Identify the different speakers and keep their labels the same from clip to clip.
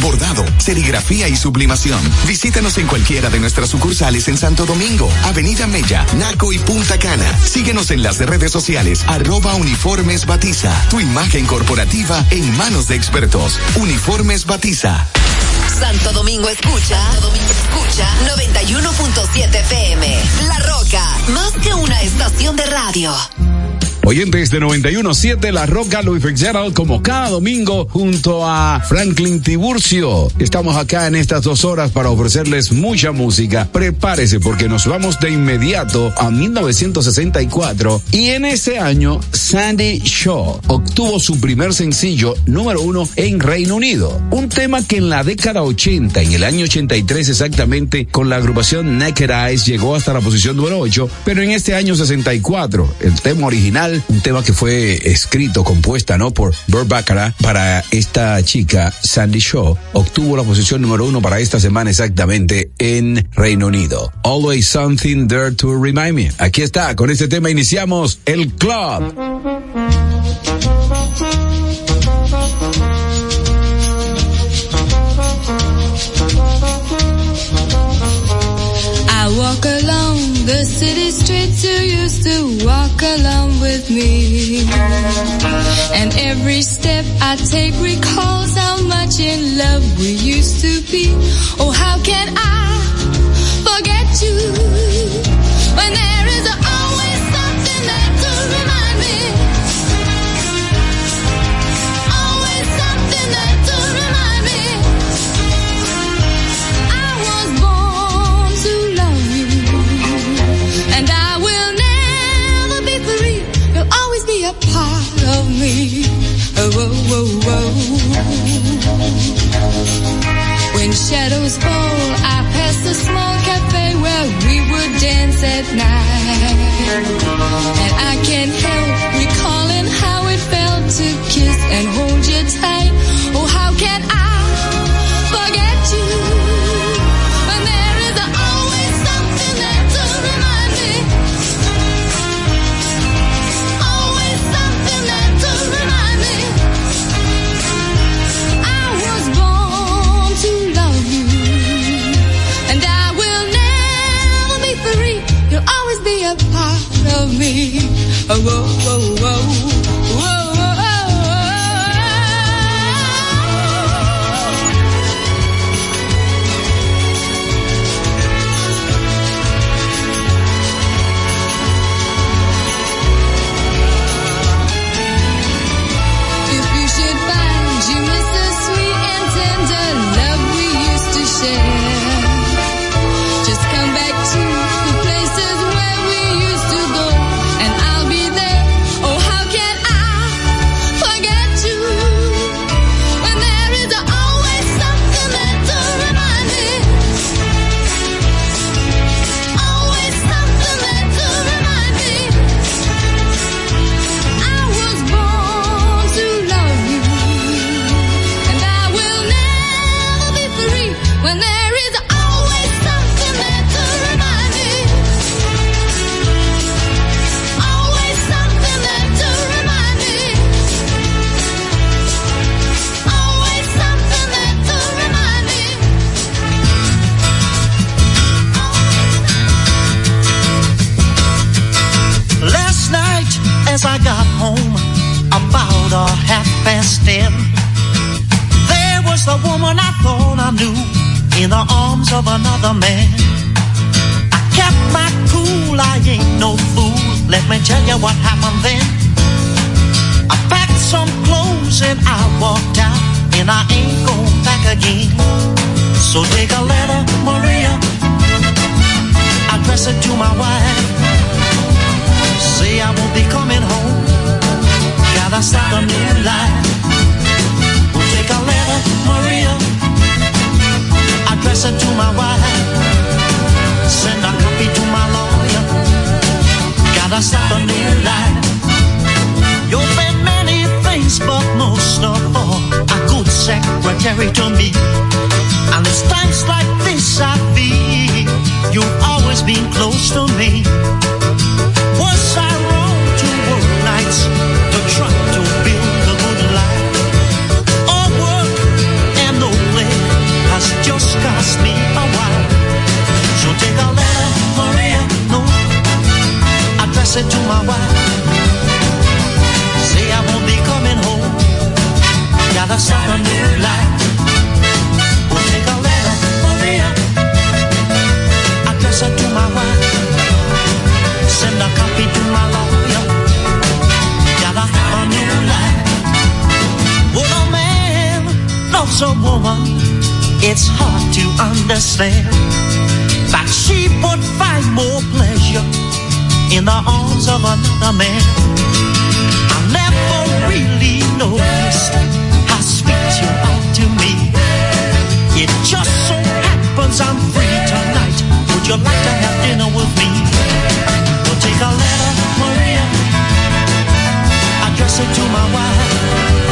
Speaker 1: bordado, serigrafía y sublimación. Visítanos en cualquiera de nuestras sucursales en Santo Domingo, Avenida Mella, Naco y Punta Cana. Síguenos en las redes sociales, arroba uniformes batiza. Tu imagen corporativa en manos de expertos. Uniformes batiza.
Speaker 2: Santo Domingo escucha, Santo Domingo escucha 91.7 PM. La Roca, más que una estación de radio.
Speaker 3: Oyentes de 91.7 La Roca, Luis Fitzgerald, como cada domingo, junto a Franklin Tiburcio. Estamos acá en estas dos horas para ofrecerles mucha música. Prepárese porque nos vamos de inmediato a 1964 y en ese año Sandy Shaw obtuvo su primer sencillo número uno en Reino Unido. Un tema que en la década 80, en el año 83 exactamente, con la agrupación Naked Eyes llegó hasta la posición número 8, pero en este año 64, el tema original un tema que fue escrito, compuesta, ¿no? Por Burt Baccarat para esta chica, Sandy Shaw, obtuvo la posición número uno para esta semana exactamente en Reino Unido. Always something there to remind me. Aquí está, con este tema iniciamos el club.
Speaker 4: I walk the city streets you used to walk along with me. And every step I take recalls how much in love we used to be. Oh, how can I forget you when there Oh, oh, oh, oh. When shadows fall, I pass a small cafe where we would dance at night. And I can't help recalling how it felt to kiss and hold you tight. Of me. Oh, oh, oh, oh. There
Speaker 5: the woman I thought I knew in the arms of another man. I kept my cool, I ain't no fool. Let me tell you what happened then. I packed some clothes and I walked out, and I ain't going back again. So take a letter, Maria, address it to my wife. Say I won't be coming home. Gotta start a new life. Maria. Address it to my wife. Send a copy to my lawyer. Gotta start a new life. You've been many things, but most of all, a good secretary to me. And it's times like this I feel you've always been close to me. Was I wrong to work nights say to
Speaker 6: my wife, say I won't be coming home. Gotta start a new life. We'll take a letter Maria. Address her to my wife. Send a copy to my lawyer. Gotta have a new life. What a man loves a
Speaker 5: woman? It's hard to understand. But she would find more pleasure in the arms of another man. I never really noticed how
Speaker 6: sweet you
Speaker 5: are to me. It just so happens I'm free tonight. Would you
Speaker 7: like to have dinner with me? Well, take a letter, Maria, address it to my wife.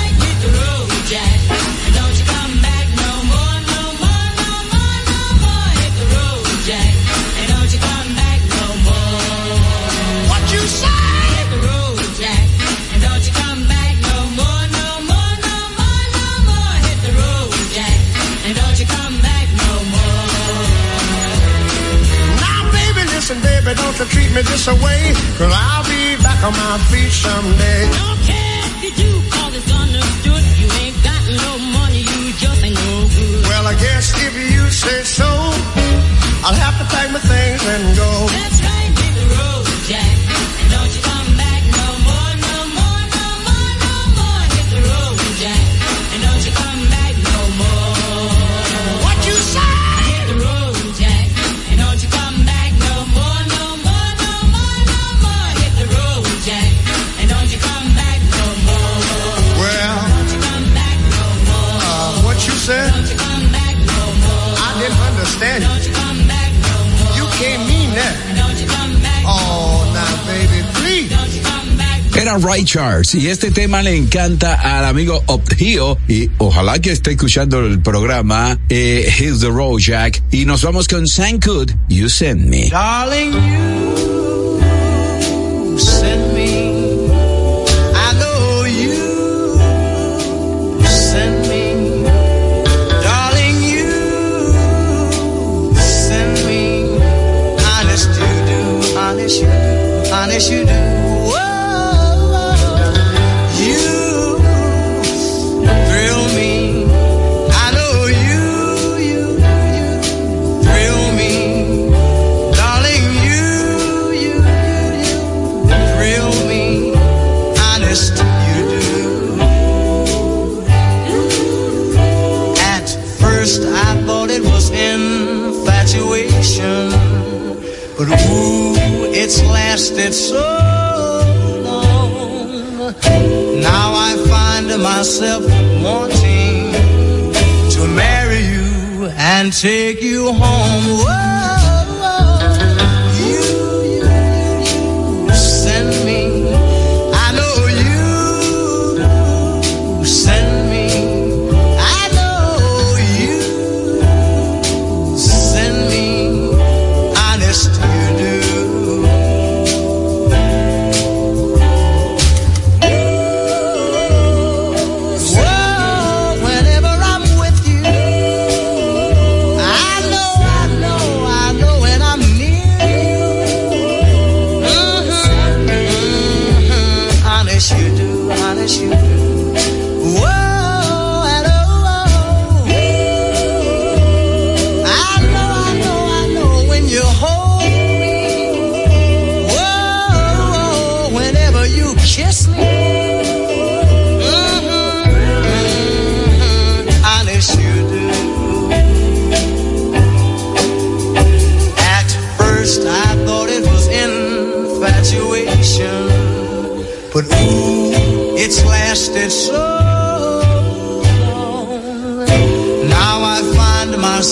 Speaker 7: take me this away, cause I'll be back on my feet someday.
Speaker 5: Don't care if you do, cause it's understood. You ain't got no money, you just ain't no good.
Speaker 7: Well, I guess if you say so, I'll have to pack my things and go.
Speaker 5: Let's ride the road, Jack.
Speaker 3: Dana Richards y este tema le encanta al amigo Optio y ojalá que esté escuchando el programa eh, He's the Road Jack y nos vamos con Sankud You Send Me.
Speaker 6: Darling, you send me. honest you do, honest you do. it's lasted so long. Now I find myself wanting to marry you and take you home. Whoa.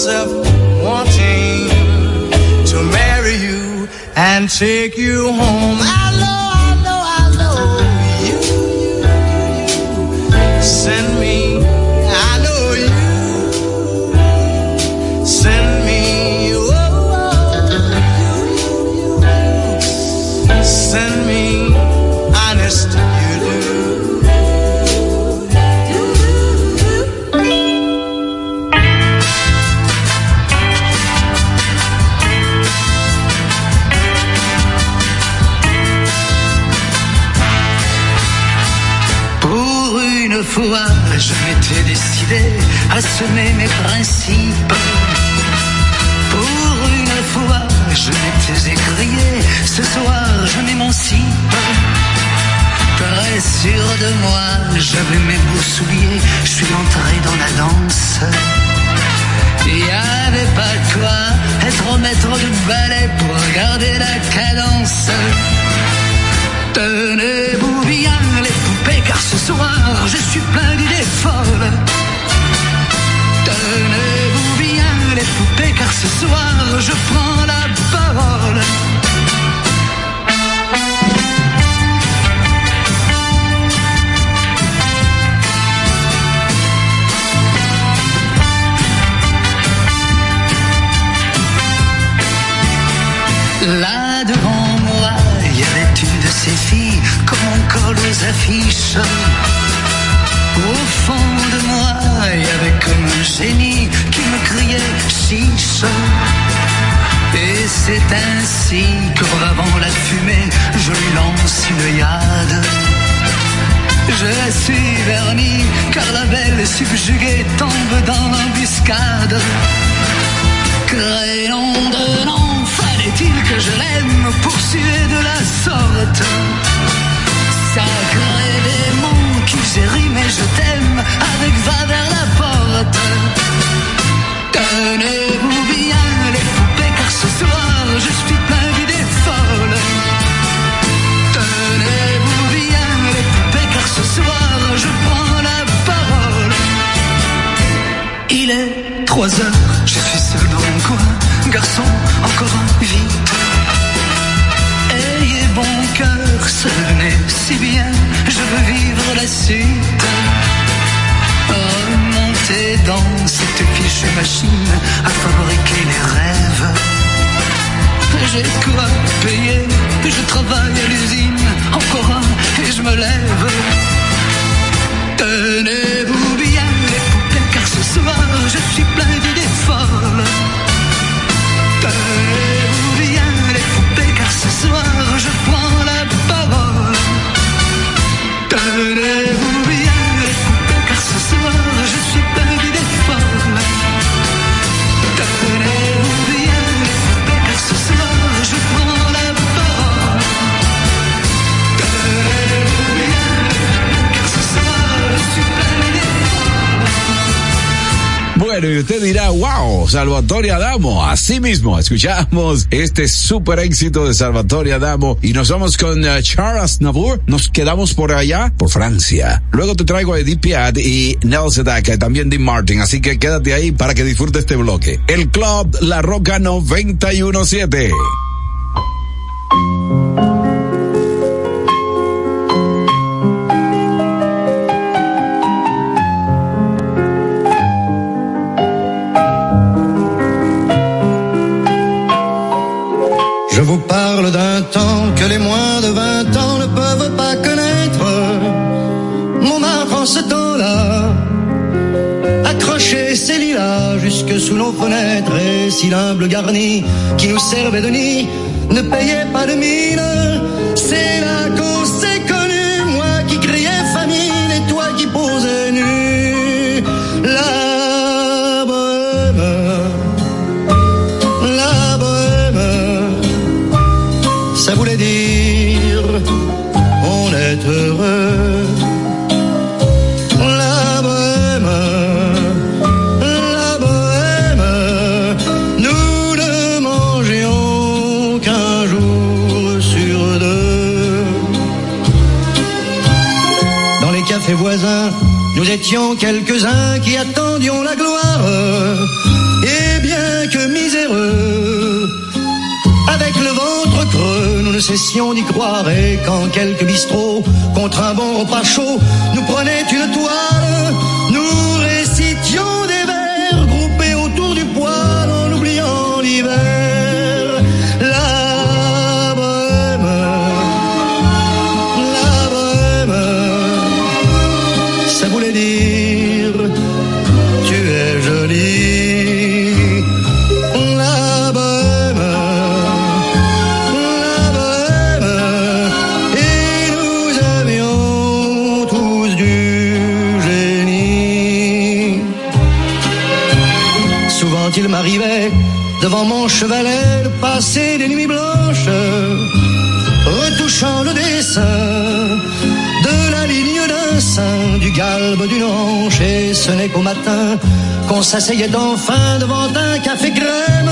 Speaker 6: myself wanting to marry you and take you home.
Speaker 8: j'avais mes beaux souliers, je suis entré dans la danse. Il n'y avait pas de quoi être maître du ballet pour garder la cadence. Tenez-vous bien les poupées, car ce soir je suis plein d'idées folles. Tenez-vous bien les poupées, car ce soir je prends la subjugué tombe dans l'embuscade. j'ai quoi payer? Je travaille à l'usine, encore un, et je me lève.
Speaker 9: Salvatore Adamo. Así mismo, escuchamos este super éxito de Salvatore Adamo y nos vamos con eh, Charles Navour. Nos quedamos por allá, por Francia. Luego te traigo a Edith Piat y Nel Sedaka y también Dean Martin. Así que quédate ahí para que disfrutes este bloque. El Club La Roca 917.
Speaker 6: encore pas
Speaker 9: chaud. Nous prenait une toile, nous devant mon chevalet de passer des nuits blanches, retouchant le dessin de la ligne d'un sein, du galbe d'une hanche, et ce n'est qu'au matin qu'on s'asseyait enfin devant un café crème.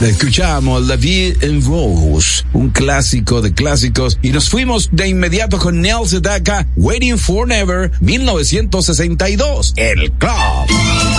Speaker 3: Escuchamos La Vie en Rose, un clásico de clásicos, y nos fuimos de inmediato con Neil Sedaka, Waiting for Never, 1962, El Club.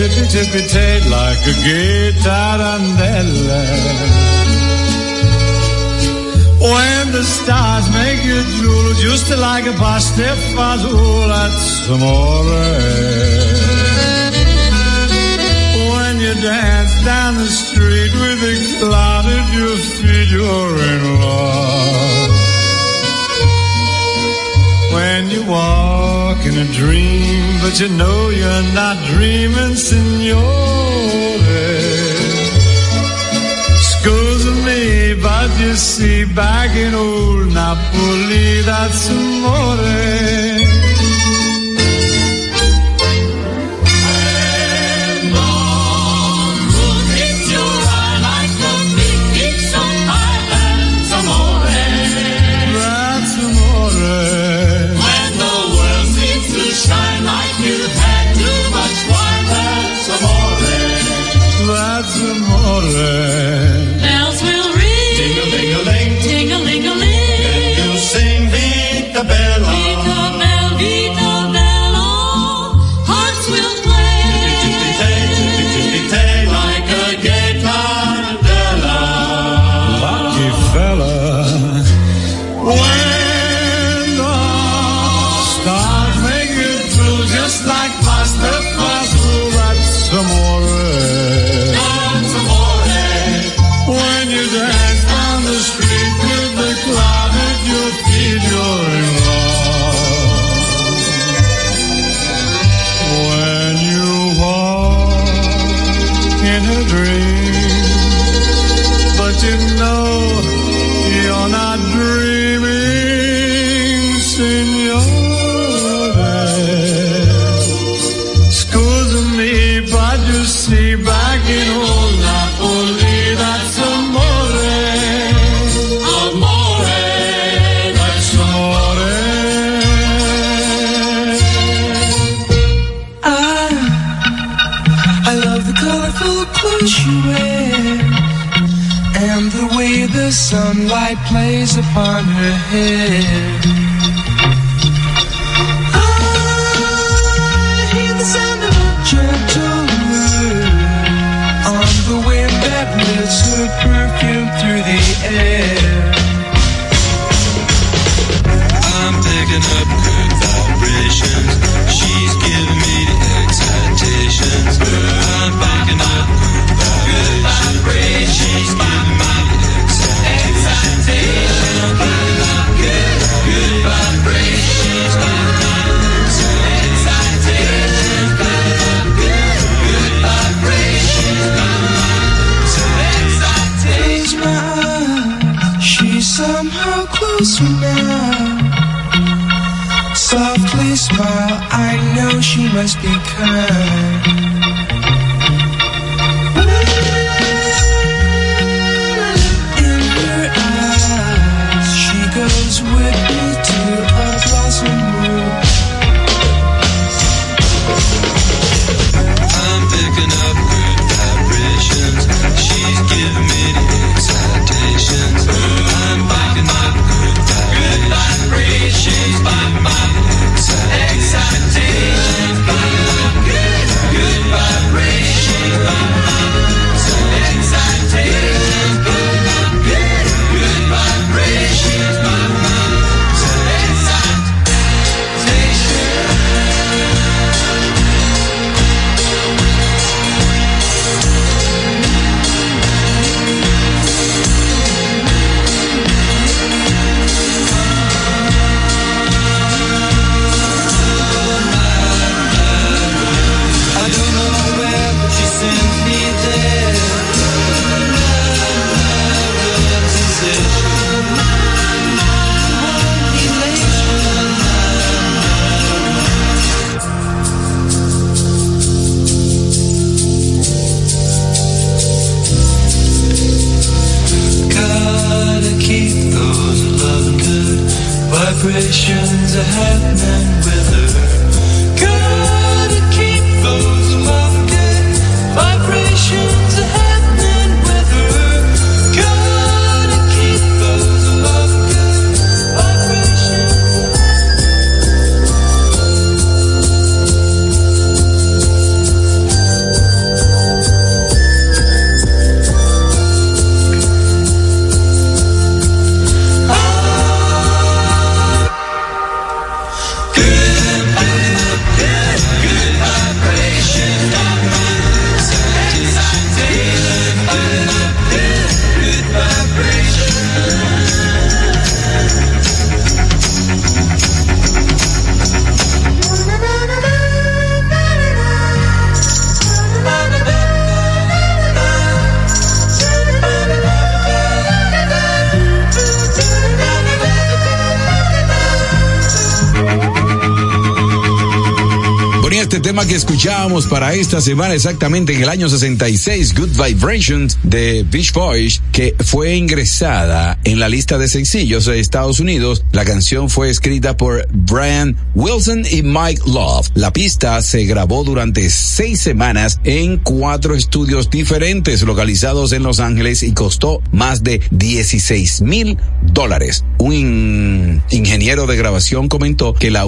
Speaker 10: tippy tippy tay like a gay tarantella. When the stars make you drool, just like a pastifazool at some When you dance down the street with a cloud at your feet, you're in love. When you walk in a dream, but you know you're not dreaming, signore. Scusa me, but you see, back in old Napoli, that's amore.
Speaker 3: है esta semana exactamente en el año 66, Good Vibrations de Beach Boys, que fue ingresada en la lista de sencillos de Estados Unidos. La canción fue escrita por Brian Wilson y Mike Love. La pista se grabó durante seis semanas en cuatro estudios diferentes localizados en Los Ángeles y costó más de 16 mil dólares. Un in- ingeniero de grabación comentó que la,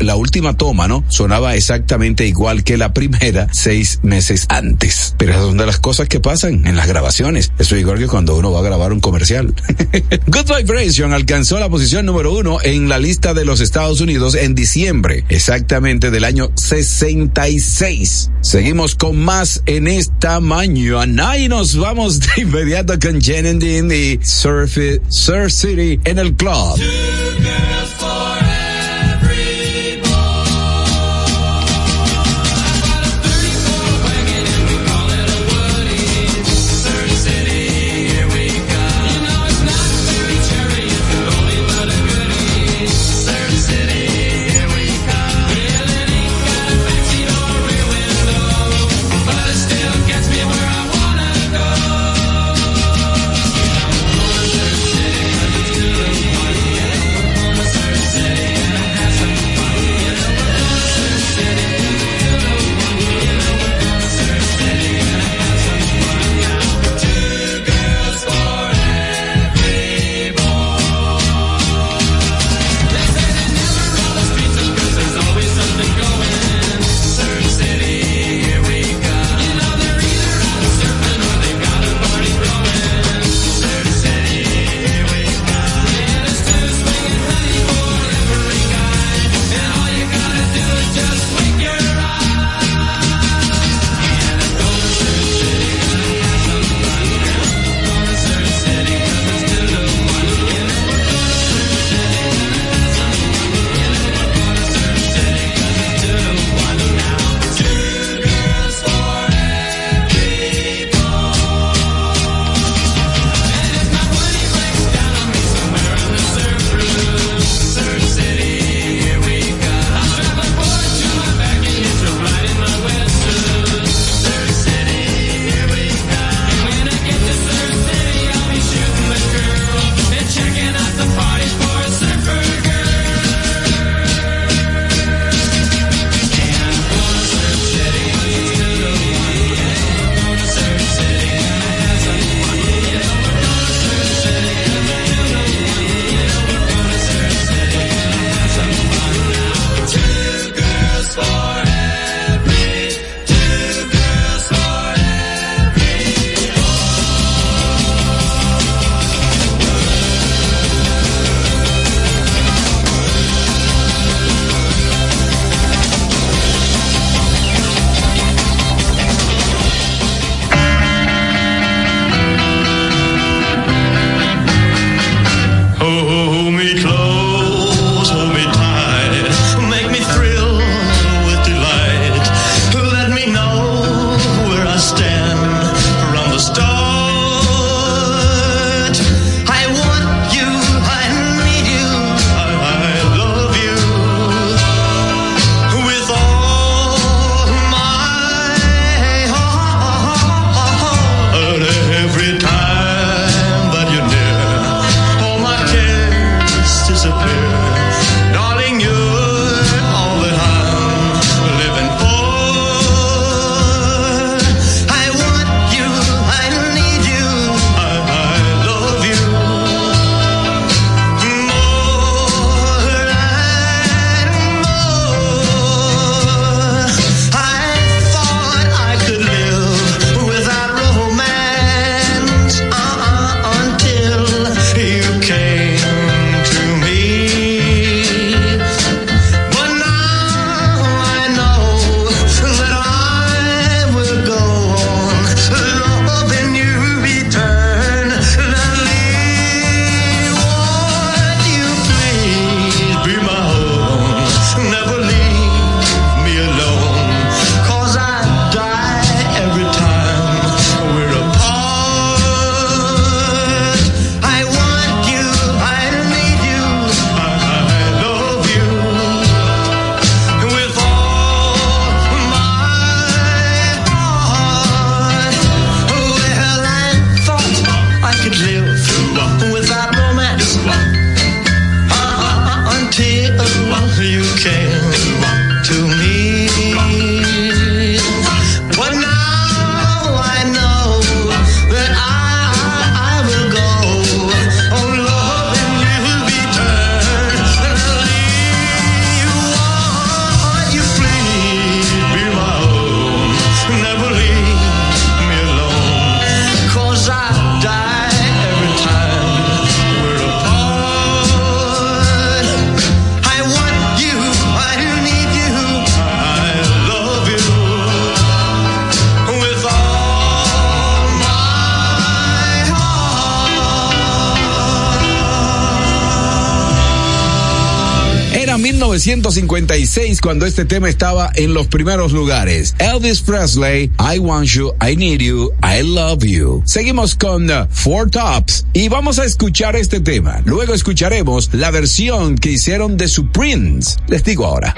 Speaker 3: la última toma, ¿no? Sonaba exactamente igual que la primera seis meses antes. Pero esas son de las cosas que pasan en las grabaciones. Eso es igual que cuando uno va a grabar un comercial. Good Vibration alcanzó la posición número uno en la lista de los Estados Unidos en diciembre, exactamente del año 66. Seguimos con más en esta mañana y nos vamos de inmediato con Jen and Dean y Surf, Surf City en el club.
Speaker 11: 1956 cuando este tema estaba en los primeros lugares. Elvis Presley, I Want You, I Need You, I Love You. Seguimos con uh, Four Tops y vamos a escuchar este tema. Luego escucharemos la versión que hicieron de Supremes. Les digo ahora.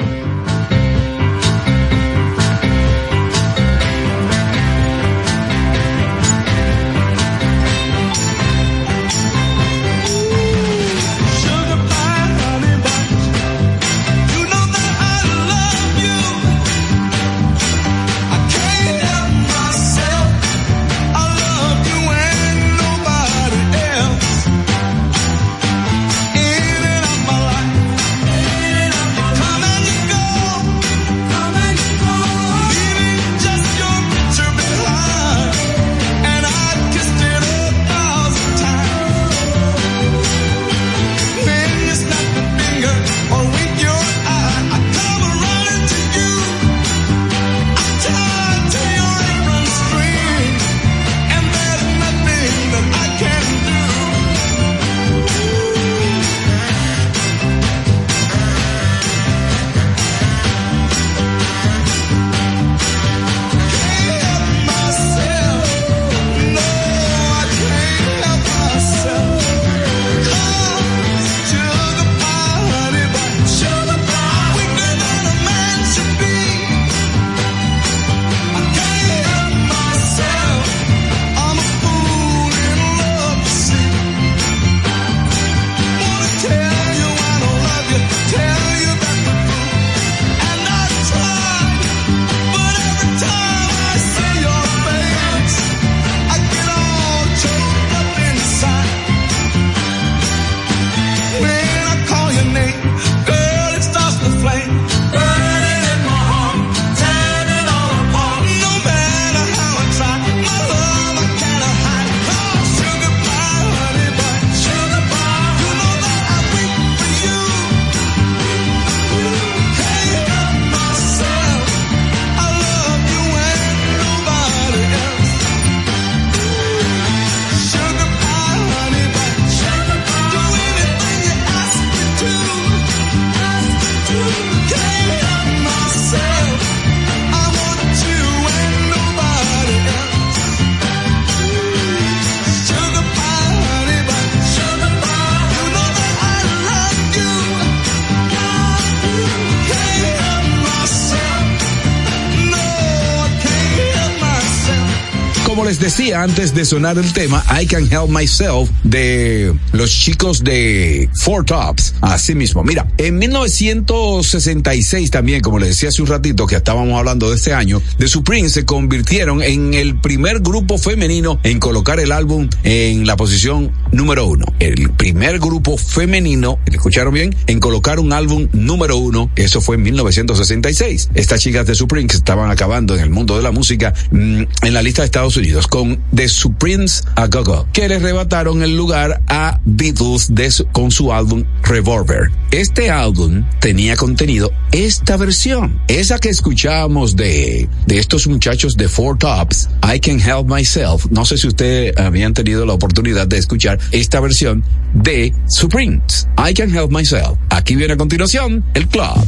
Speaker 11: Antes de sonar el tema, I Can Help Myself de los chicos de Four Tops. Así mismo, mira, en 1966 también, como les decía hace un ratito que estábamos hablando de este año, The Supremes se convirtieron en el primer grupo femenino en colocar el álbum en la posición número uno. El primer grupo femenino, ¿escucharon bien? En colocar un álbum número uno, eso fue en 1966. Estas chicas de Supremes estaban acabando en el mundo de la música mm, en la lista de Estados Unidos con The Supremes a Go Go, que le arrebataron el lugar a Beatles de con su álbum Revolver. Este álbum tenía contenido esta versión, esa que escuchábamos de, de estos muchachos de Four Tops, I Can Help Myself. No sé si ustedes habían tenido la oportunidad de escuchar esta versión de Supremes, I Can Help Myself. Aquí viene a continuación el club.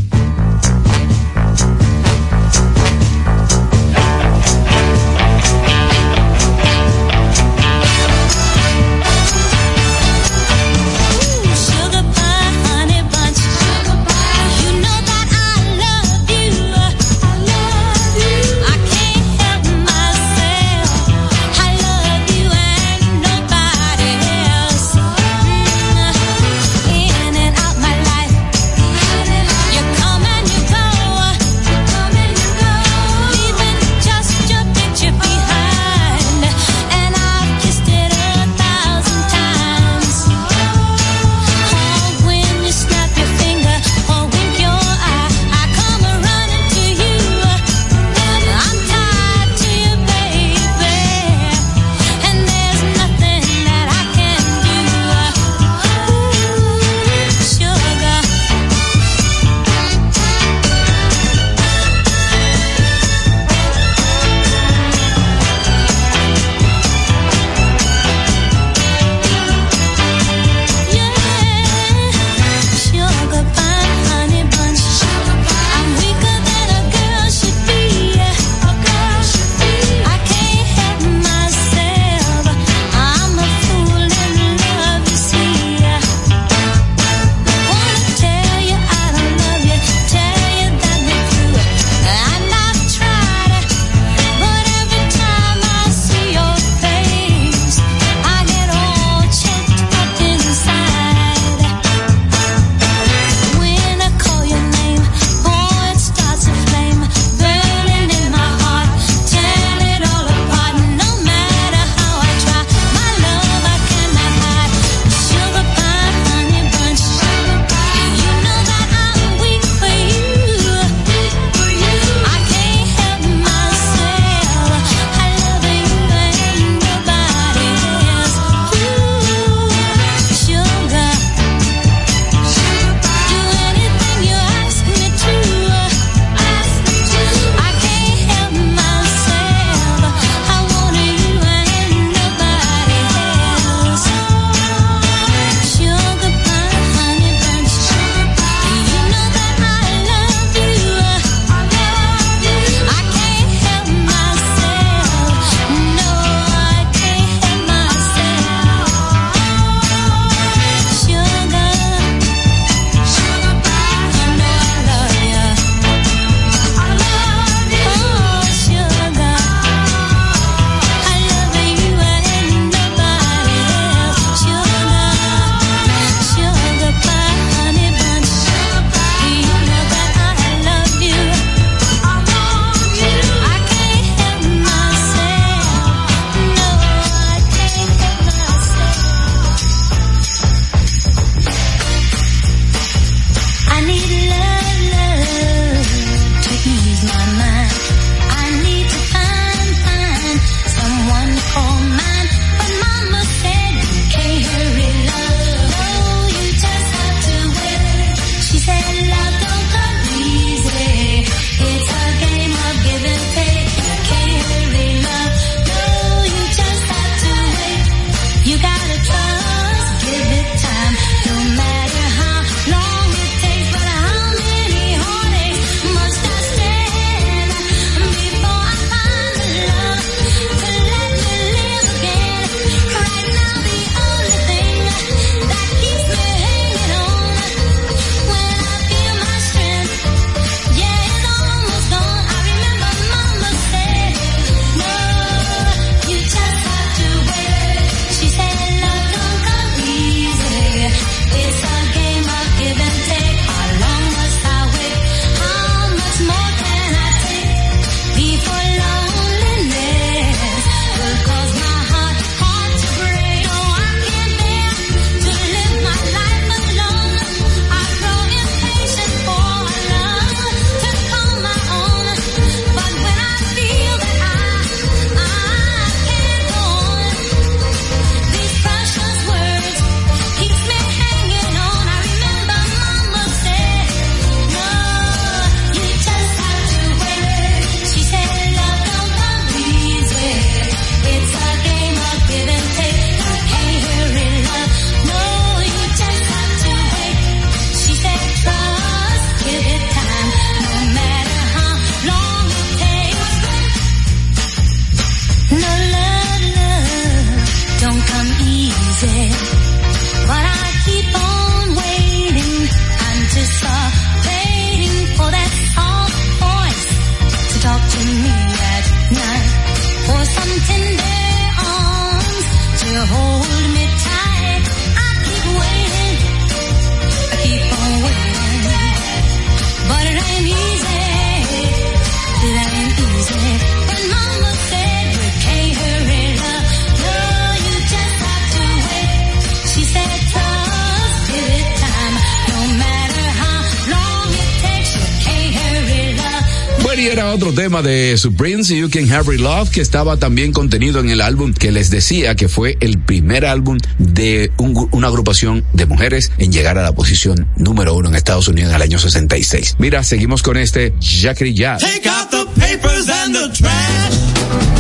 Speaker 3: Supremes, You Can Have Love, que estaba también contenido en el álbum que les decía que fue el primer álbum de un una agrupación de mujeres en llegar a la posición número uno en Estados Unidos en el año 66. Mira, seguimos con este Jackie Jazz.
Speaker 9: Take out the papers and the trash.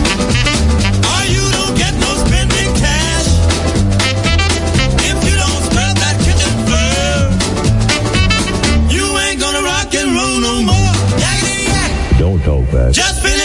Speaker 9: Just
Speaker 12: believe.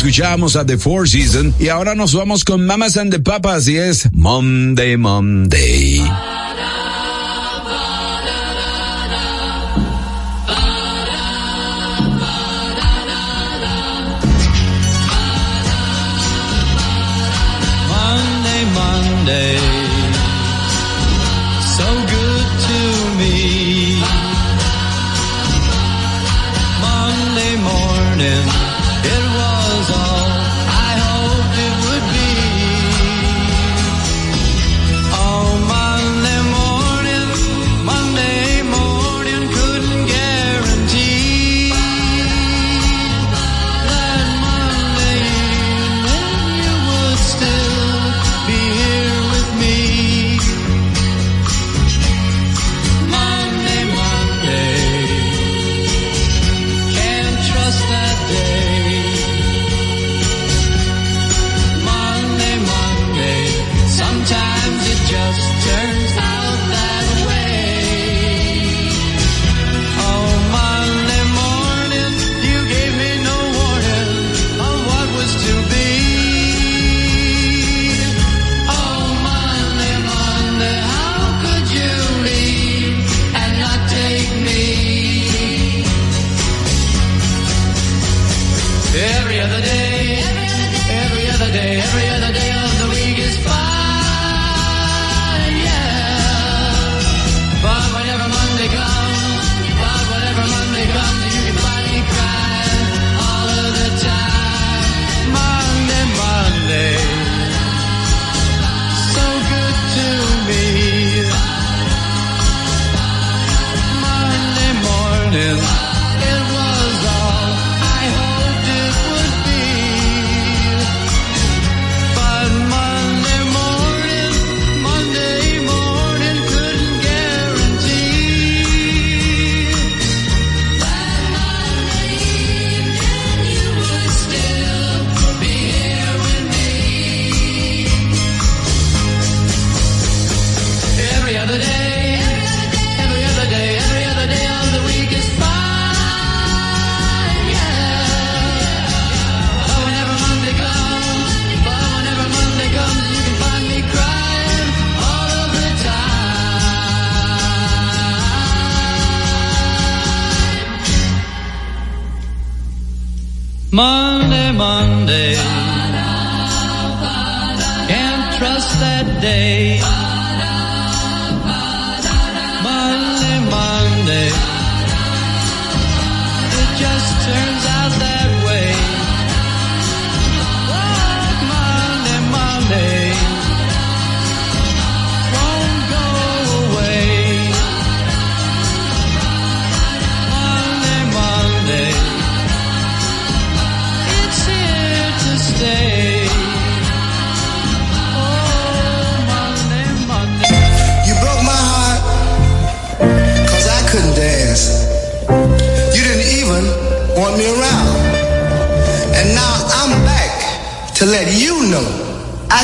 Speaker 12: Escuchamos a The Four Seasons y ahora nos vamos con Mamas and the Papas y es Monday, Monday.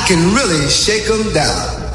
Speaker 13: can
Speaker 7: really shake them down.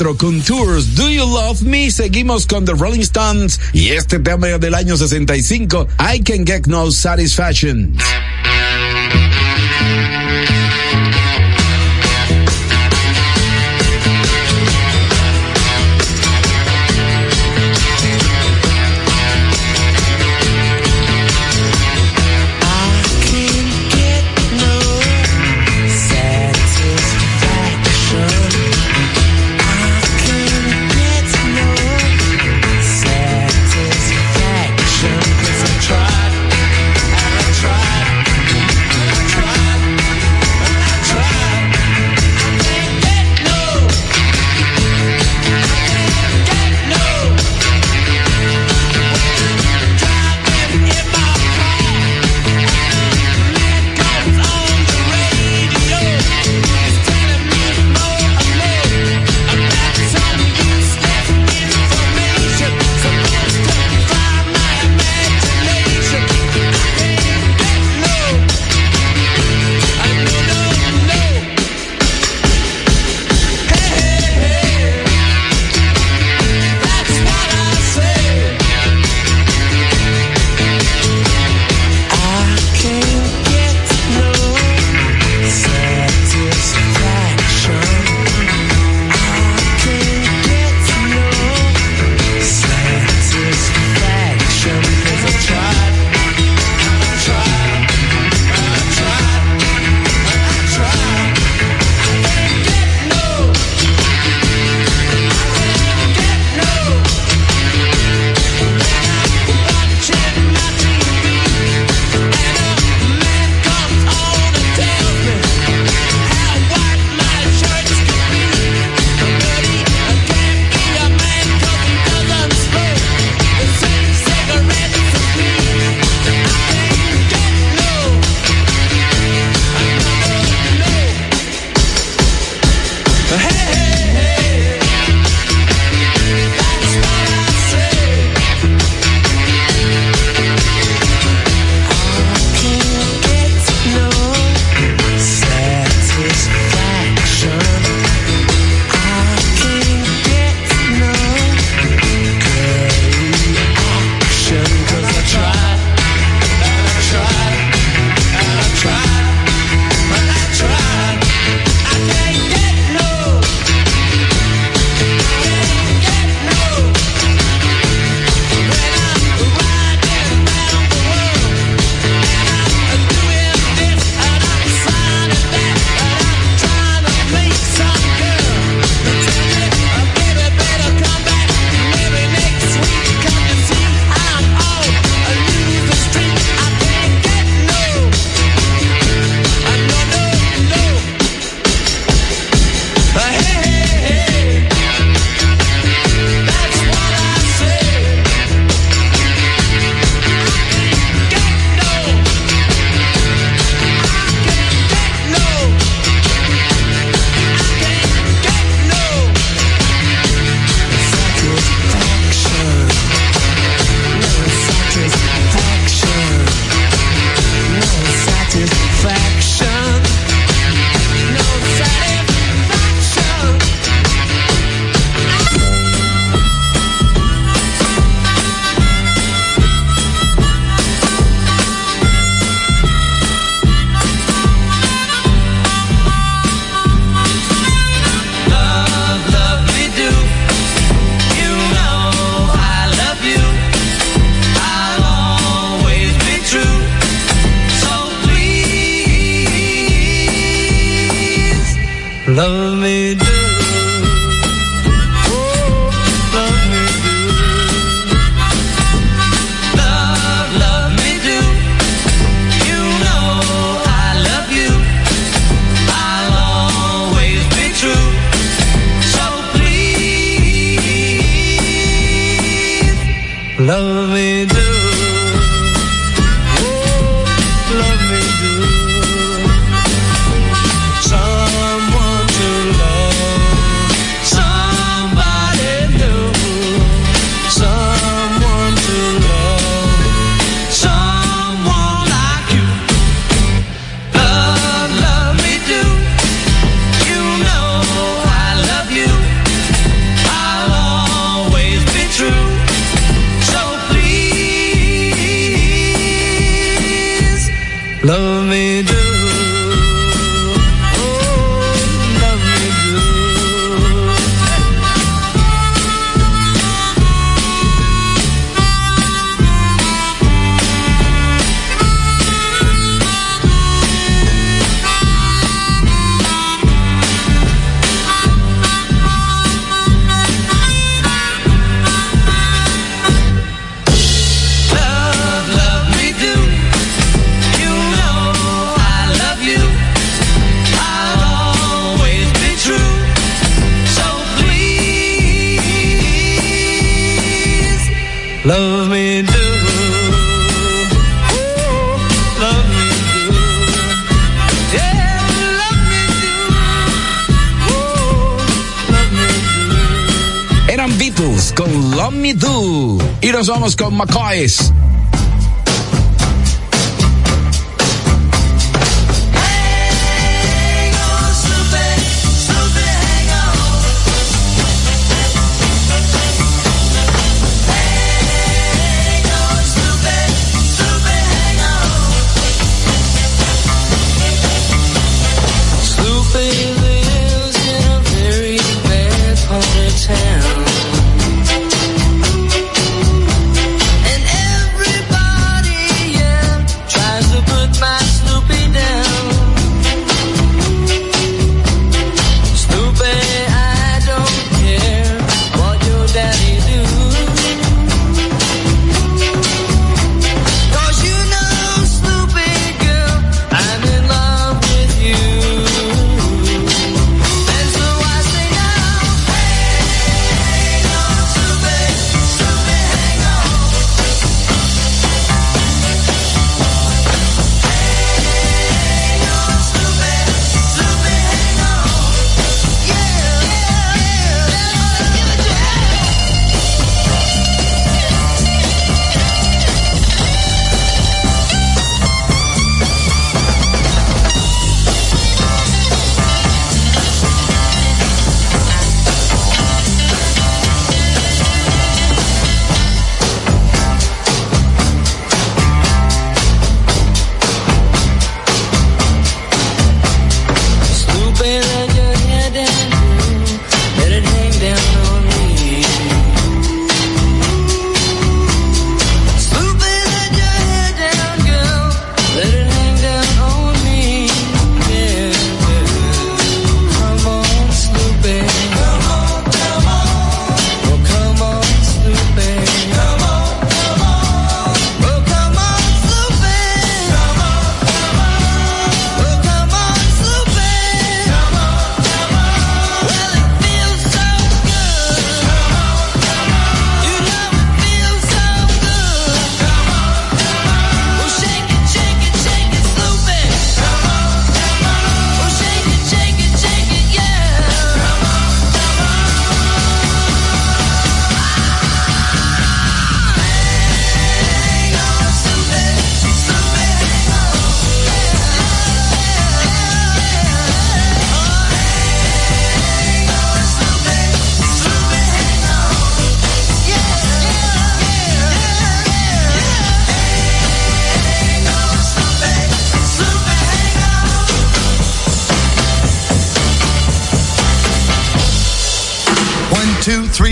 Speaker 12: 4 con Tours Do You Love Me. Seguimos con The Rolling Stones y este tema del año 65, I Can Get No Satisfaction.
Speaker 3: vamos con
Speaker 12: Macoys.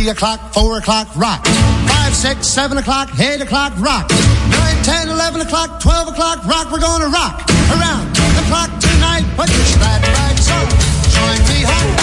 Speaker 12: o'clock, four o'clock, rock. Five, six, seven o'clock, eight o'clock, rock. Nine, ten, eleven o'clock, twelve o'clock, rock. We're gonna rock around the clock tonight. But push that right so join me home.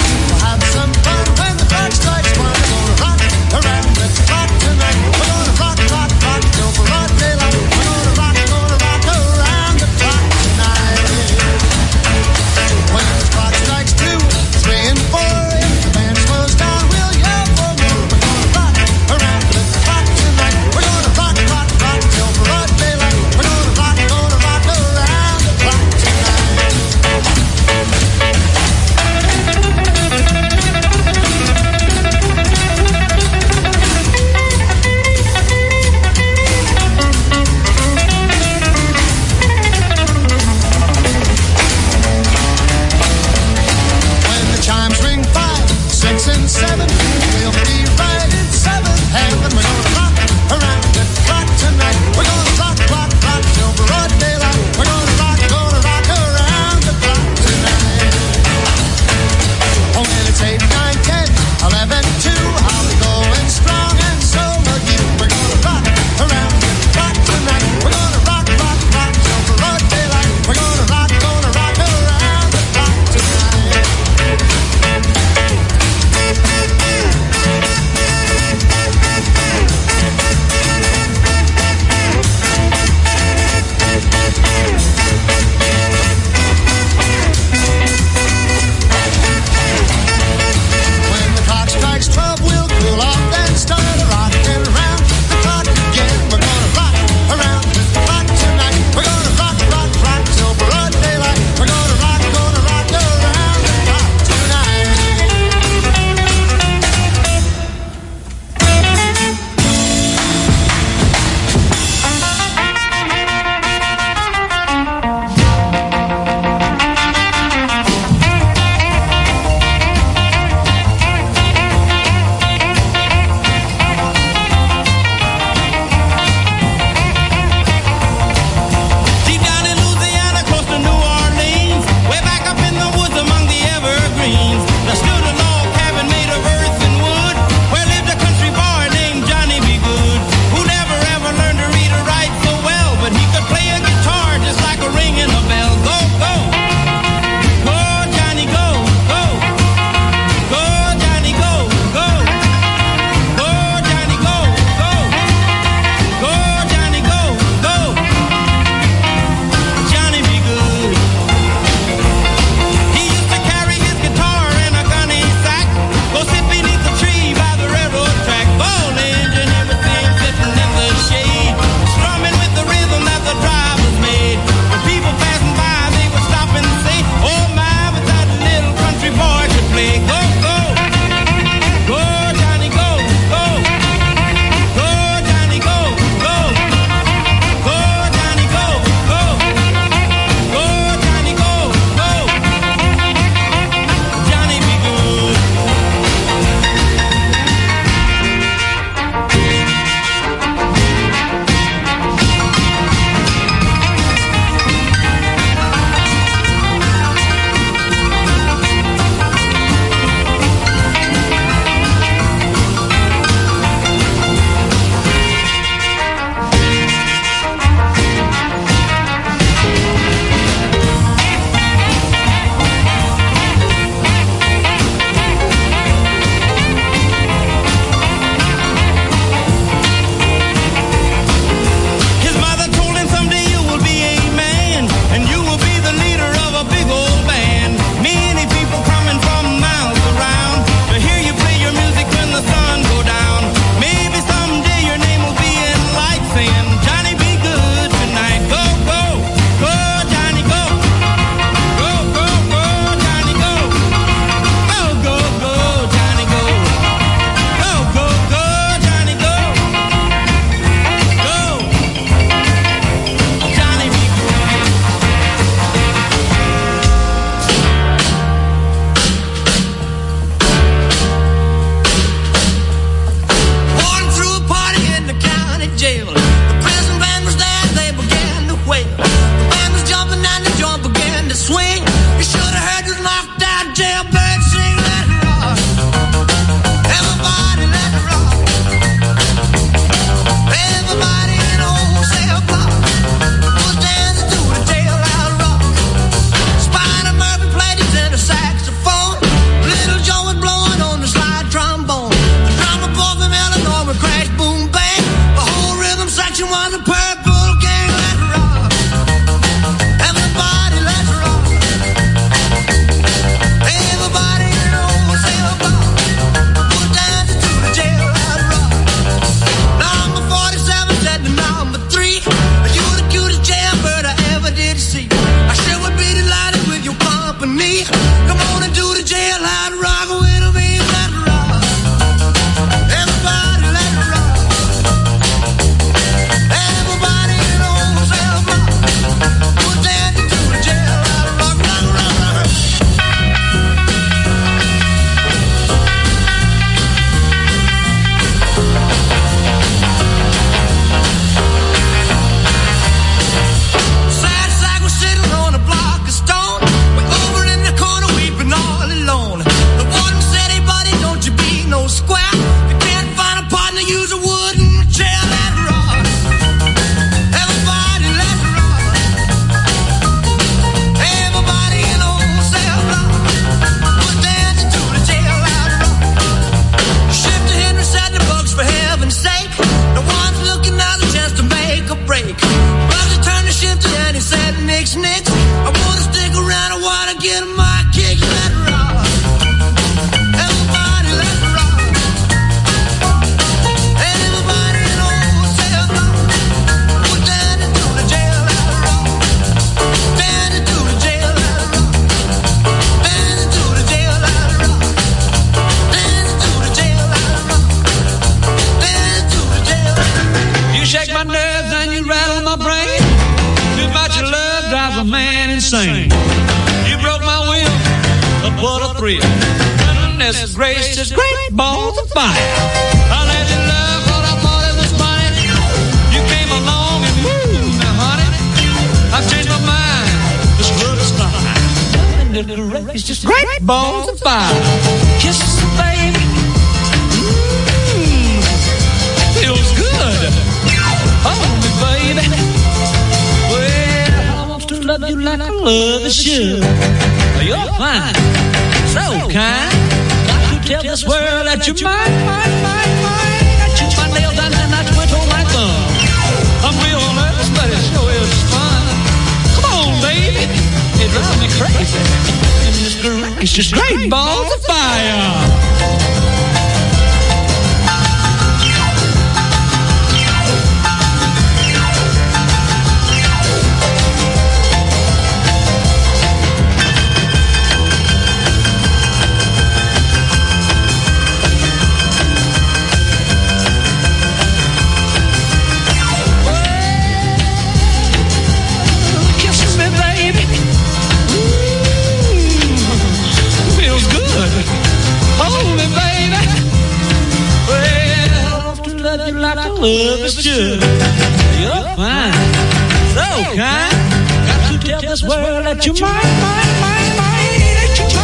Speaker 12: it's just great, great balls of fire. Kiss the baby. Mmm, feels good. Hold me, baby. Well, I want to love you like I love a should. You're fine, so kind. Got to tell this world that you're mine, mine, mine, mine. That you my. I'm real but it sure is fun. Come on, baby. It drives me crazy. It's just great balls of fire. Love at you. You're fine. So kind. Got to tell this world that you're mine, mine, mine, mine. You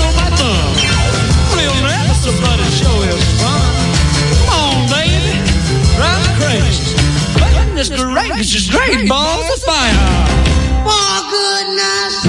Speaker 12: on my thumb. Show. Come on, baby. This great, is great. Balls of fire.
Speaker 14: Oh,
Speaker 3: goodness.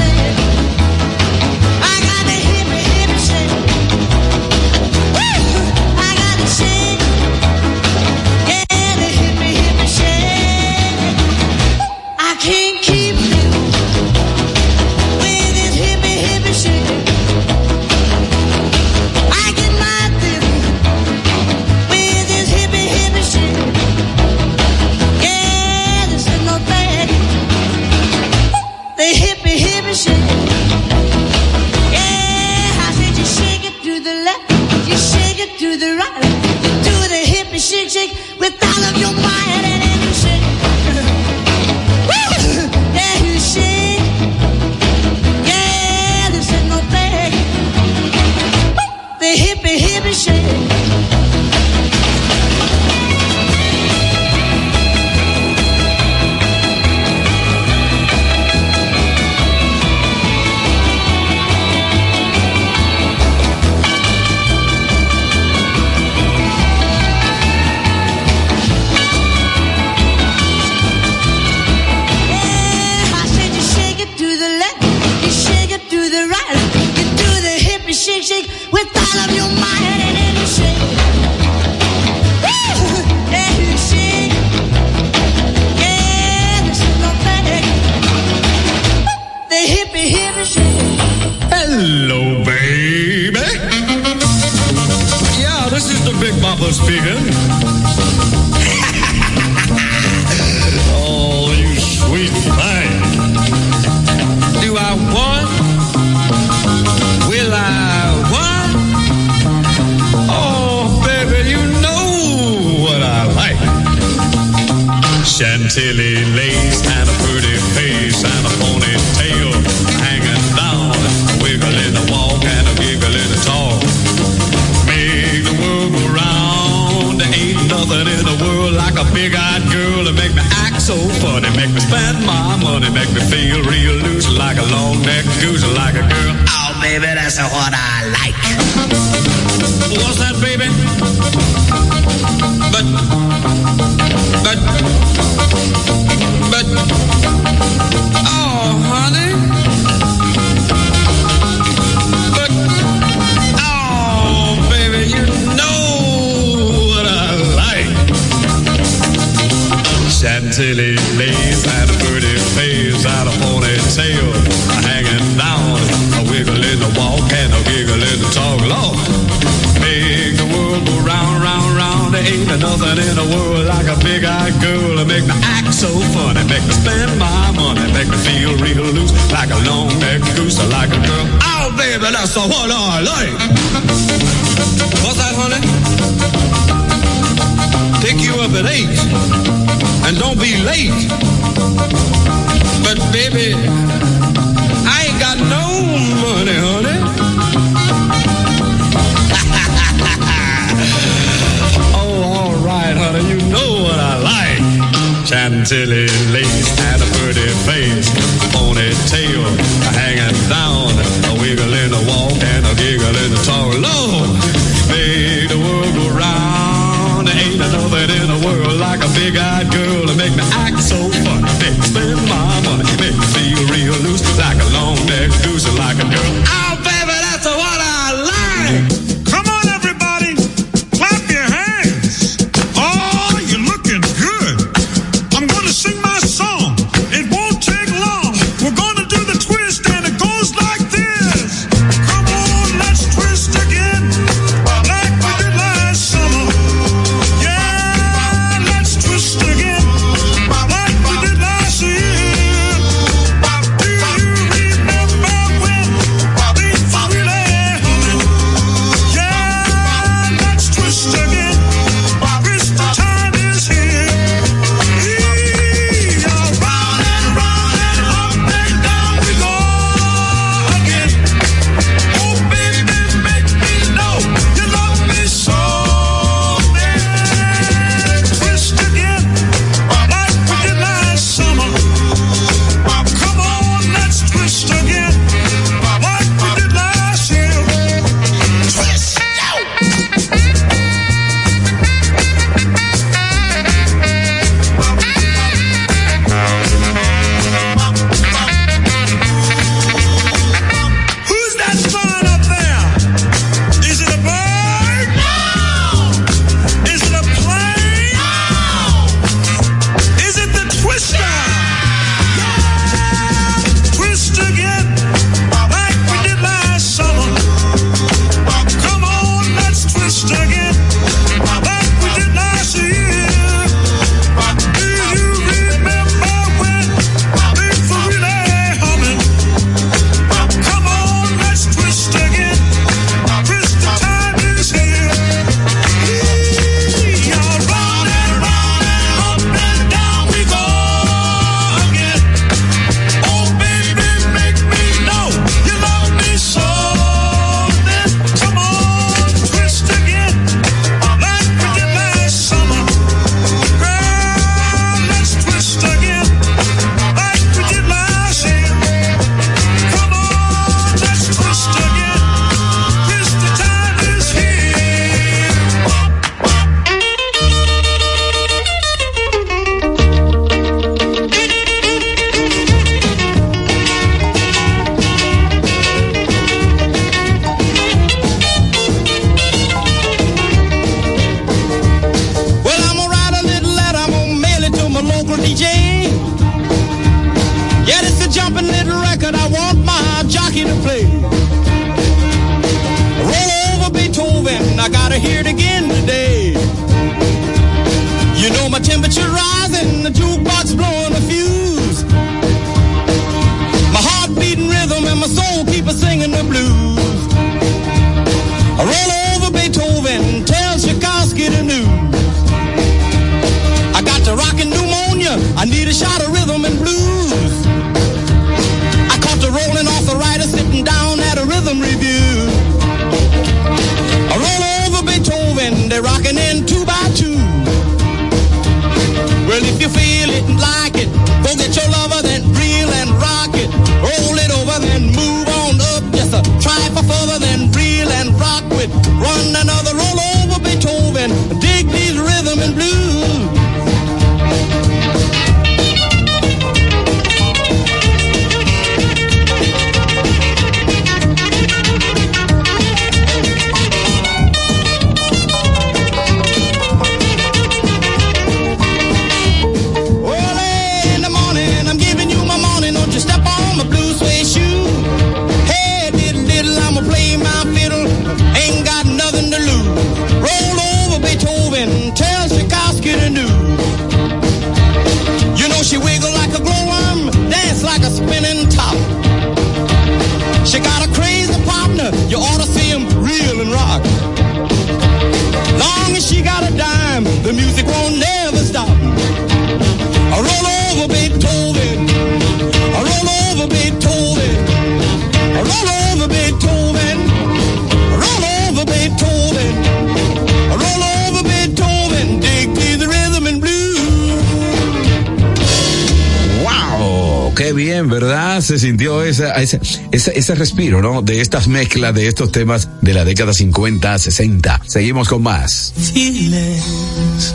Speaker 3: Sintió esa, esa, esa- ese respiro, ¿no? De estas mezclas de estos temas de la década 50, 60. Seguimos con más.
Speaker 12: feelings.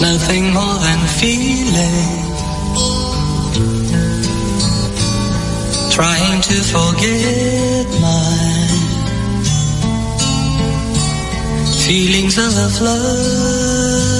Speaker 12: Nothing more than feeling. Trying to forget my feelings of love.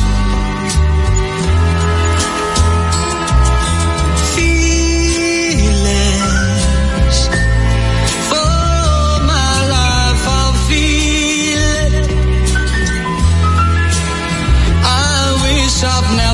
Speaker 12: up now.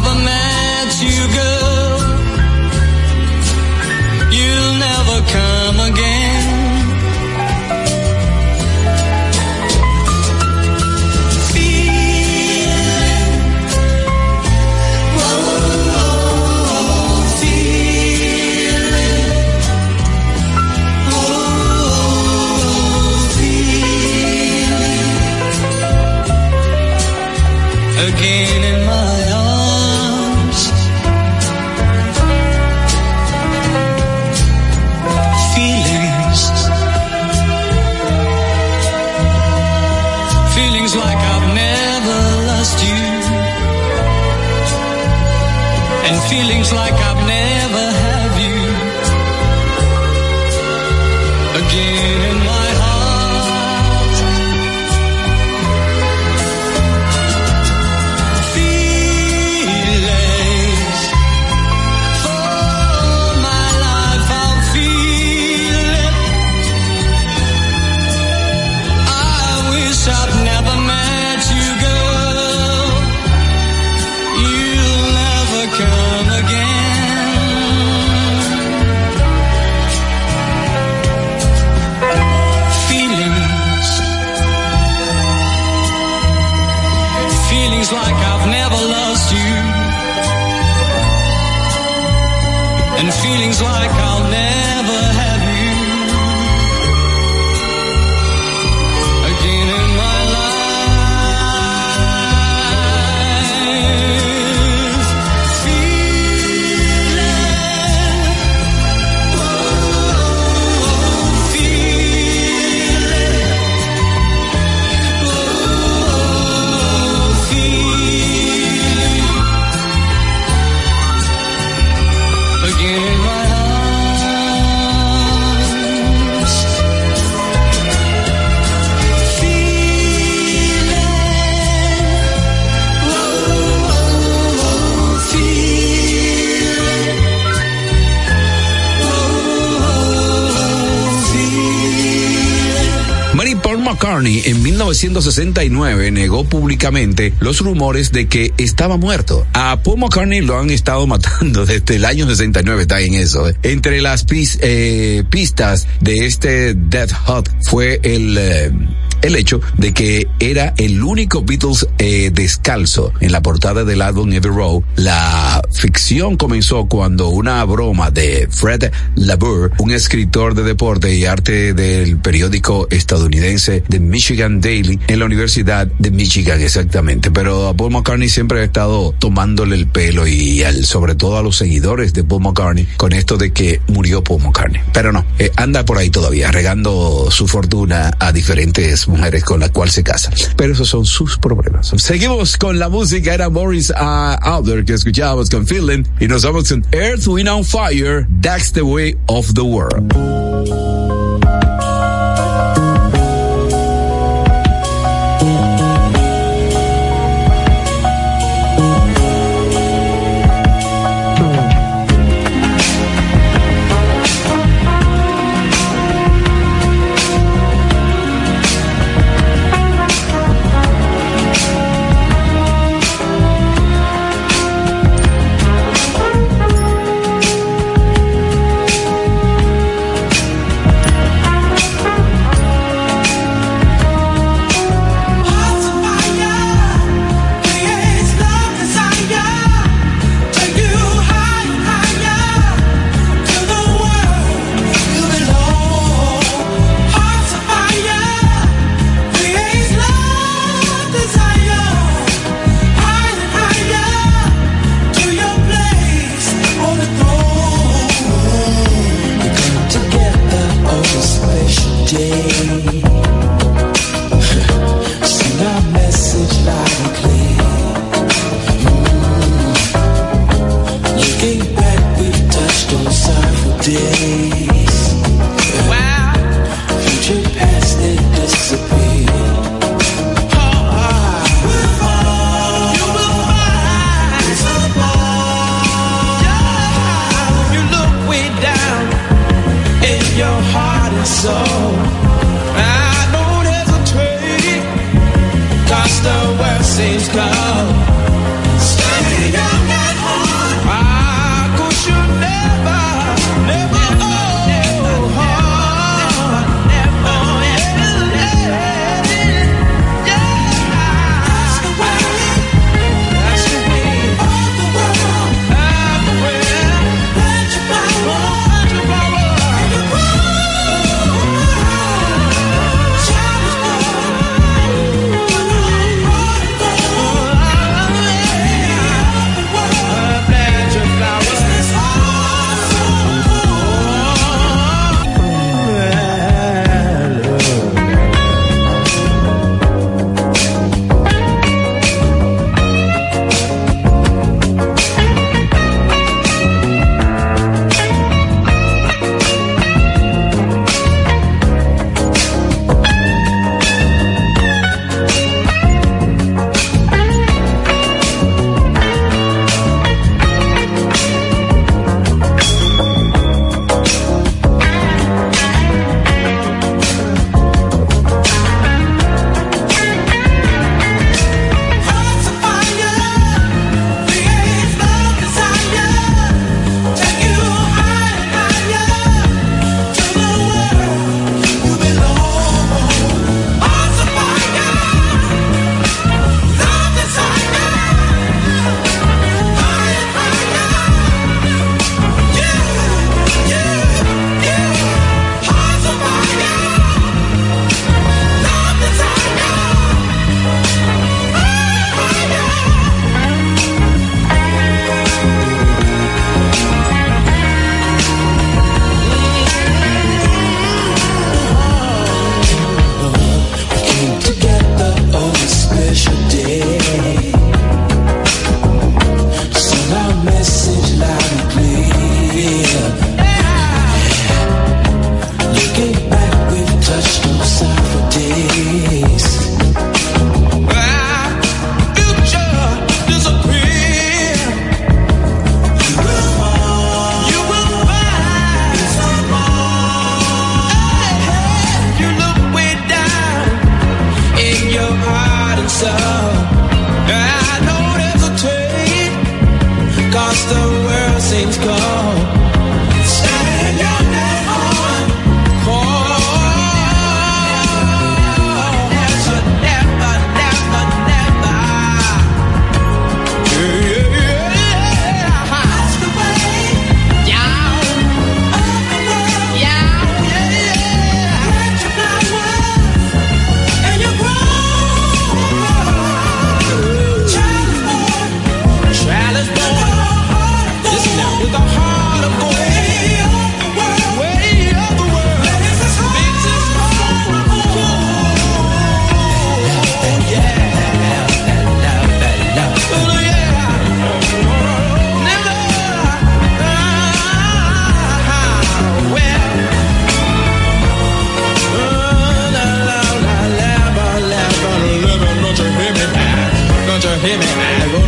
Speaker 12: Feelings like I've never
Speaker 3: En 1969 negó públicamente los rumores de que estaba muerto. A Paul McCartney lo han estado matando desde el año 69, está en eso. eh. Entre las eh, pistas de este Death Hut fue el... eh, el hecho de que era el único Beatles eh, descalzo en la portada del álbum Every Row. La ficción comenzó cuando una broma de Fred Labour, un escritor de deporte y arte del periódico estadounidense de Michigan Daily, en la Universidad de Michigan exactamente. Pero a Paul McCartney siempre ha estado tomándole el pelo y sobre todo a los seguidores de Paul McCartney con esto de que murió Paul McCartney. Pero no, eh, anda por ahí todavía regando su fortuna a diferentes con las cuales se casa. Pero esos son sus problemas. Seguimos con la música, era Morris uh, que escuchábamos con Feeling y nos vamos con Earth, Wind on Fire, That's the Way of the World.
Speaker 12: on a side for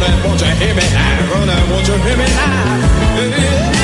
Speaker 12: running, won't you hear me? I running, won't you hear
Speaker 3: me? I, yeah.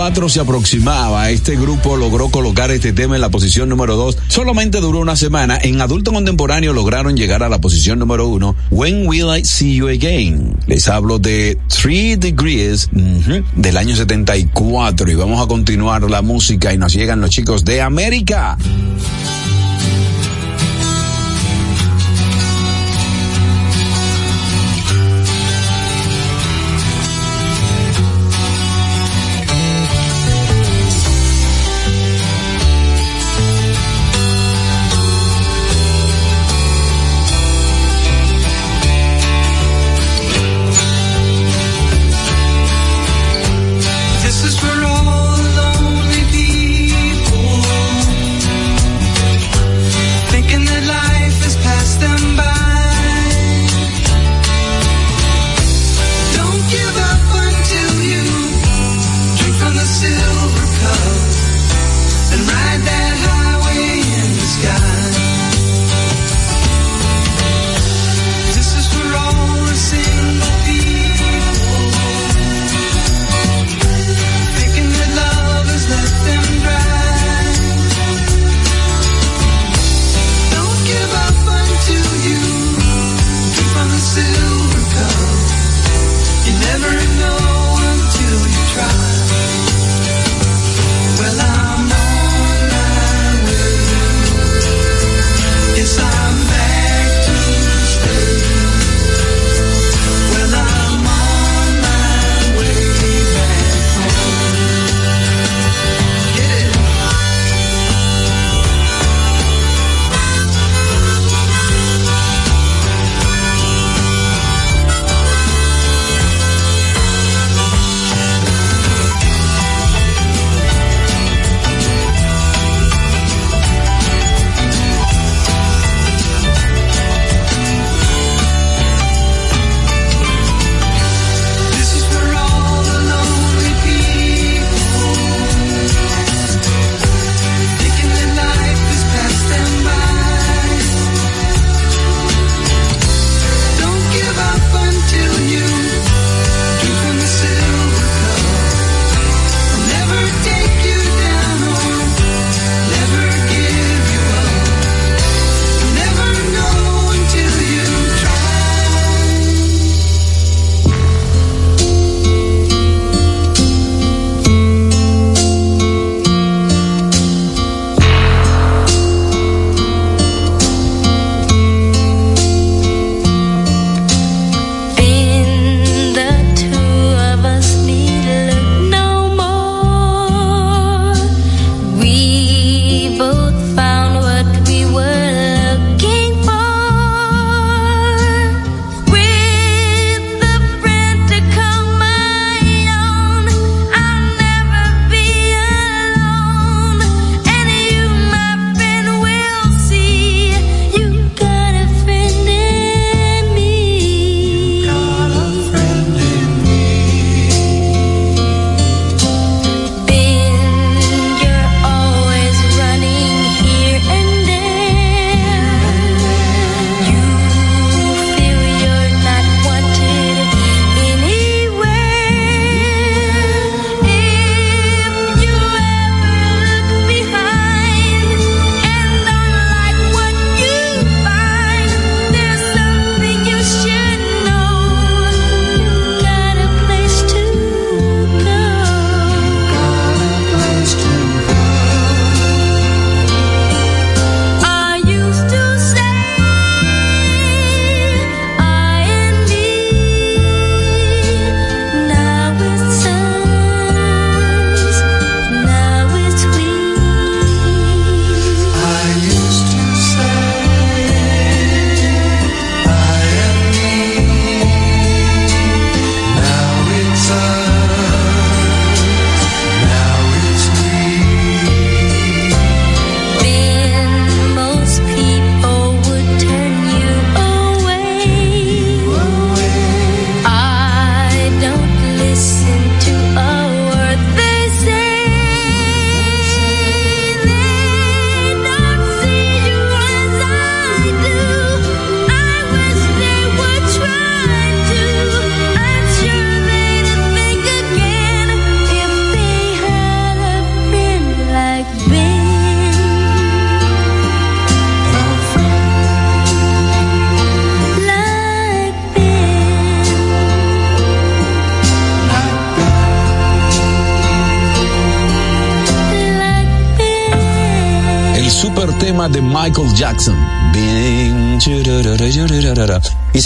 Speaker 3: 74 se aproximaba, este grupo logró colocar este tema en la posición número 2. Solamente duró una semana. En adulto contemporáneo lograron llegar a la posición número 1. When Will I See You Again? Les hablo de Three Degrees ujú, del año 74 y vamos a continuar la música y nos llegan los chicos de América.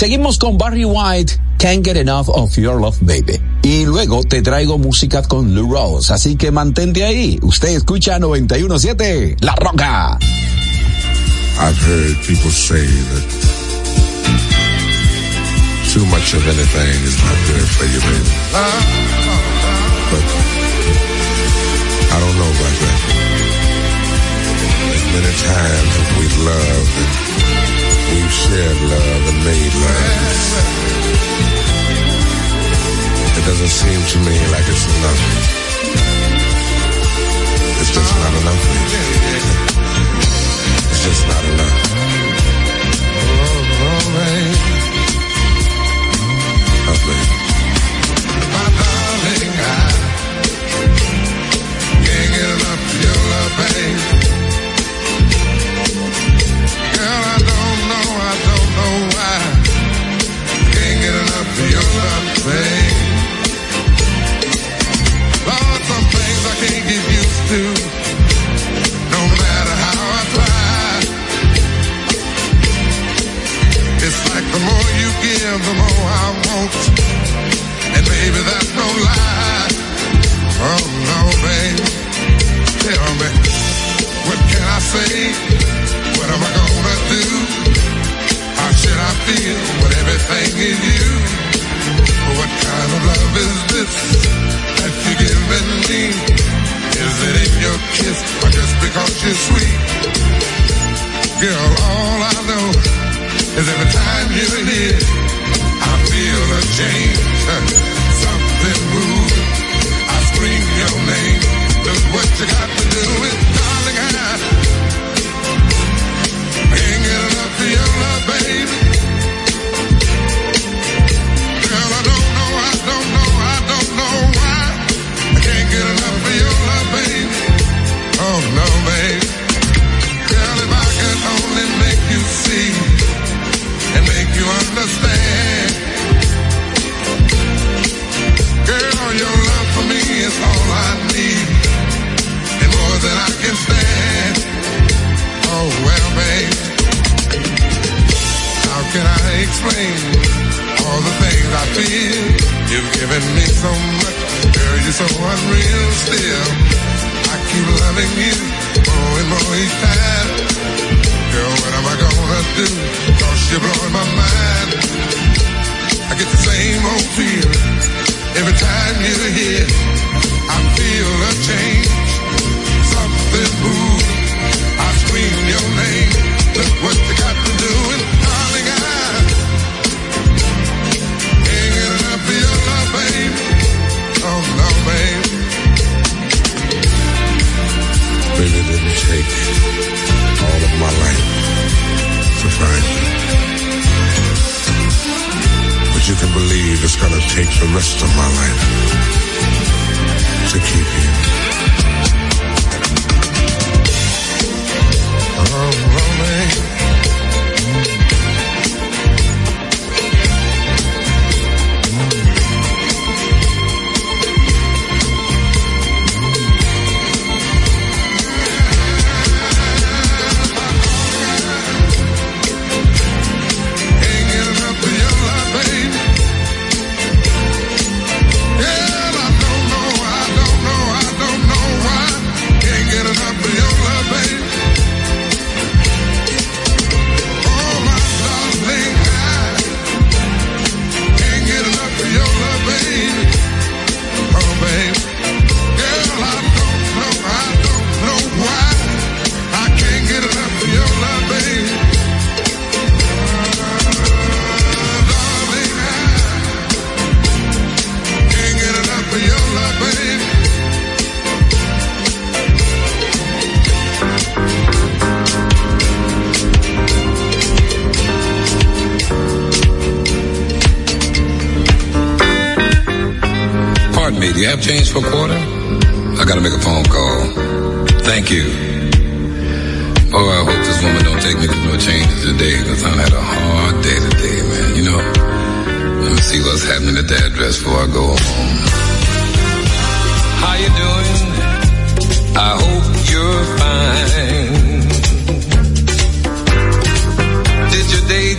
Speaker 3: Seguimos con Barry White, Can't Get Enough of Your Love Baby. Y luego te traigo música con Lou Rose, así que mantente ahí. Usted escucha 917 La Roca.
Speaker 15: I've heard people say that too much of anything is not good for you, baby. But I don't know about that. As many times as we loved and shared love and made love. It doesn't seem to me like it's enough. It's just not enough. It's just not enough. Oh, oh, oh,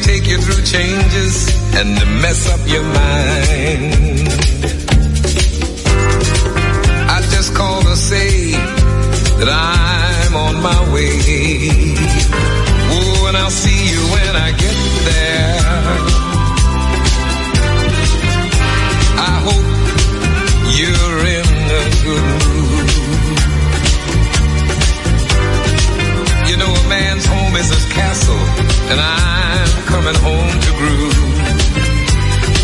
Speaker 15: take you
Speaker 16: through changes and mess up your mind. and I'm coming home to groove.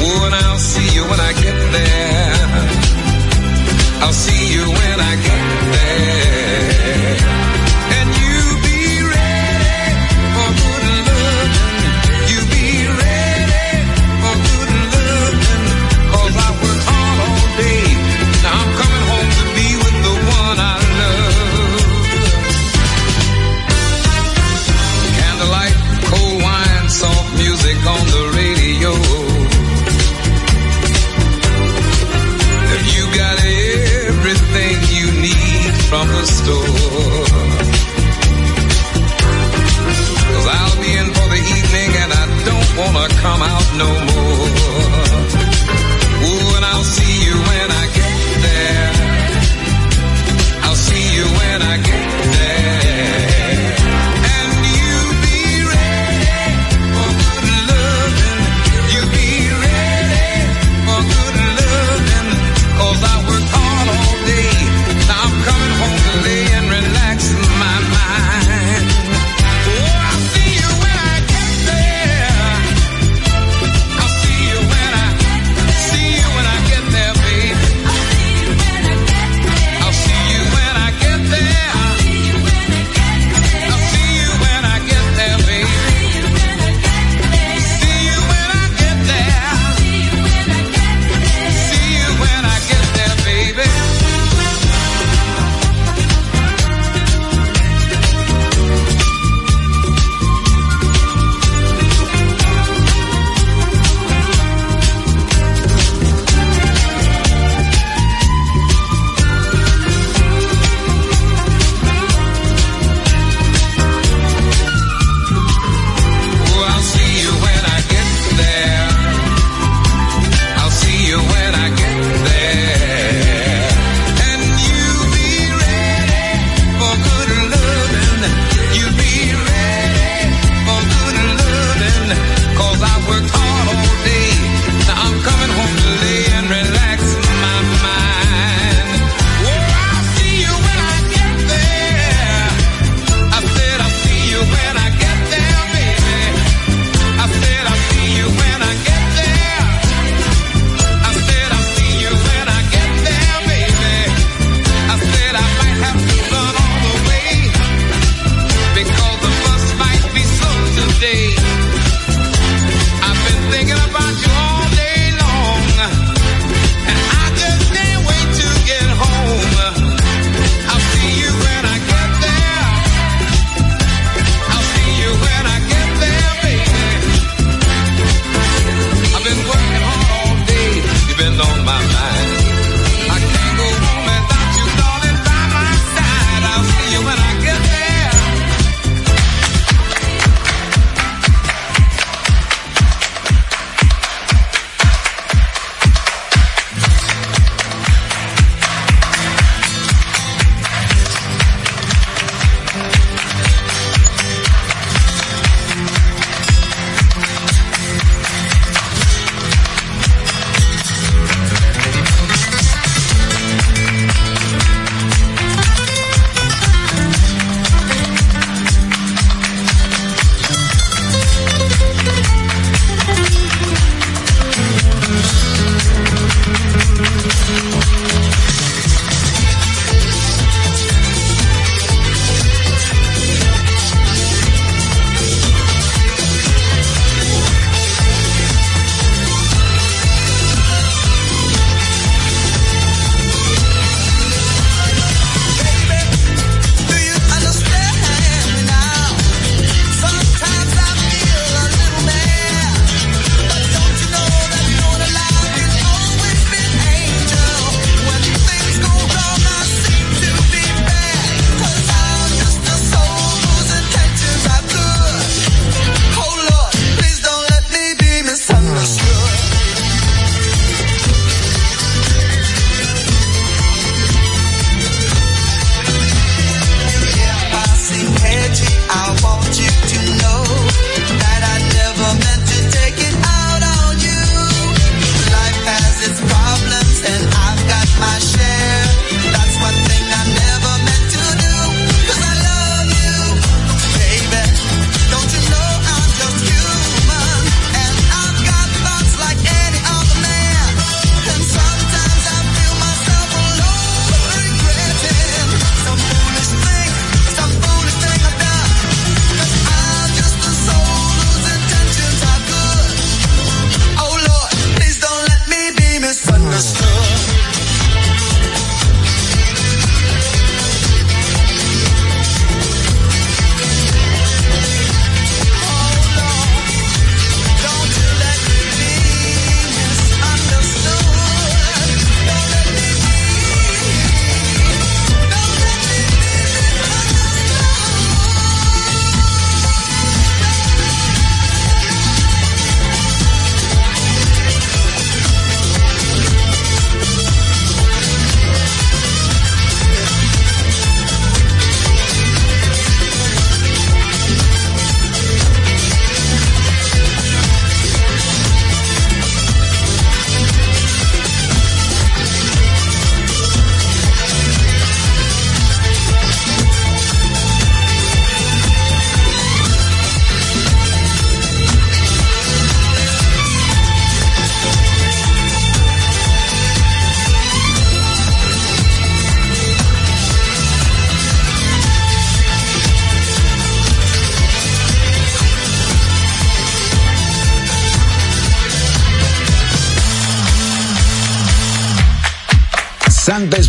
Speaker 16: Oh, and I'll see you when I get there. I'll see you when I get there.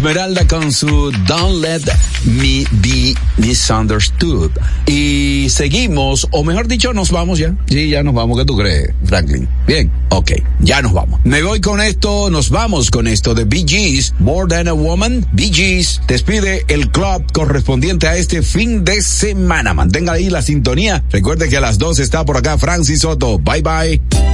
Speaker 17: Esmeralda con su Don't Let Me Be Misunderstood. Y seguimos, o mejor dicho, nos vamos ya. Sí, ya nos vamos. ¿Qué tú crees, Franklin? Bien, ok, ya nos vamos. Me voy con esto, nos vamos con esto de Bee Gees, More Than a Woman. Bee Gees despide el club correspondiente a este fin de semana. Mantenga ahí la sintonía. Recuerde que a las dos está por acá Francis Soto. Bye bye.